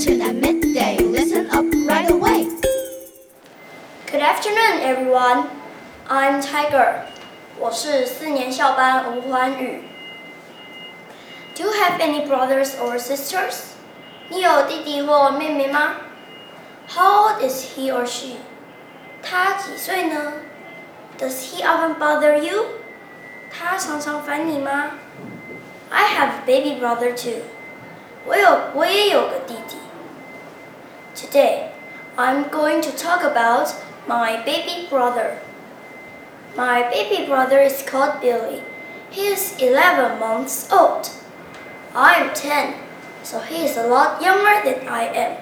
At midday. Listen up right away. Good afternoon, everyone. I'm Tiger. 我是四年校班吴欢宇。Do you have any brothers or sisters? 你有弟弟或妹妹吗？How old is he or she? 他几岁呢？Does he often bother you? 他常常烦你吗？I have a baby brother too. 我有，我也有个弟弟。Today, I'm going to talk about my baby brother. My baby brother is called Billy. He is 11 months old. I'm 10, so he is a lot younger than I am.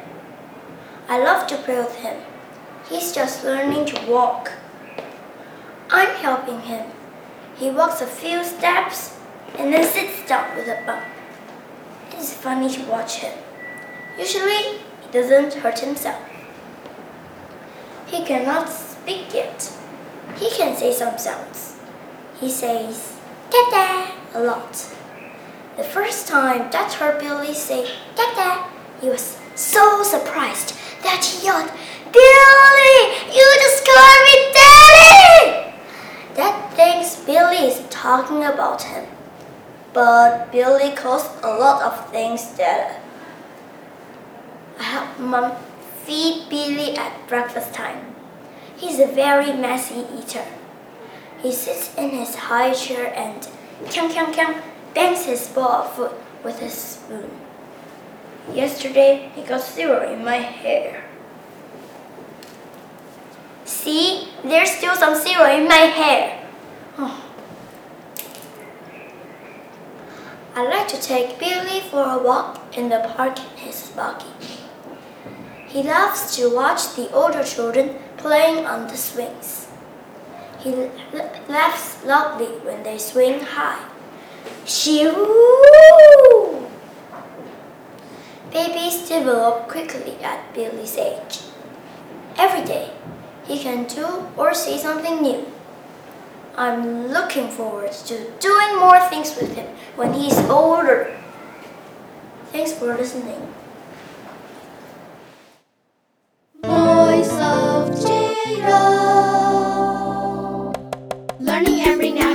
I love to play with him. He's just learning to walk. I'm helping him. He walks a few steps and then sits down with a bump. It is funny to watch him. Usually, doesn't hurt himself. He cannot speak yet. He can say some sounds. He says, Dada, a lot. The first time Dad heard Billy say Dada, he was so surprised that he yelled, Billy, you just called me Daddy! Dad thinks Billy is talking about him. But Billy calls a lot of things Dada. Mom feed Billy at breakfast time. He's a very messy eater. He sits in his high chair and kyang kyang kyang bangs his ball of food with his spoon. Yesterday, he got zero in my hair. See, there's still some zero in my hair. Oh. I like to take Billy for a walk in the park in his buggy. He loves to watch the older children playing on the swings. He laughs loudly when they swing high. Shoo! Babies develop quickly at Billy's age. Every day, he can do or say something new. I'm looking forward to doing more things with him when he's older. Thanks for listening. Learning every now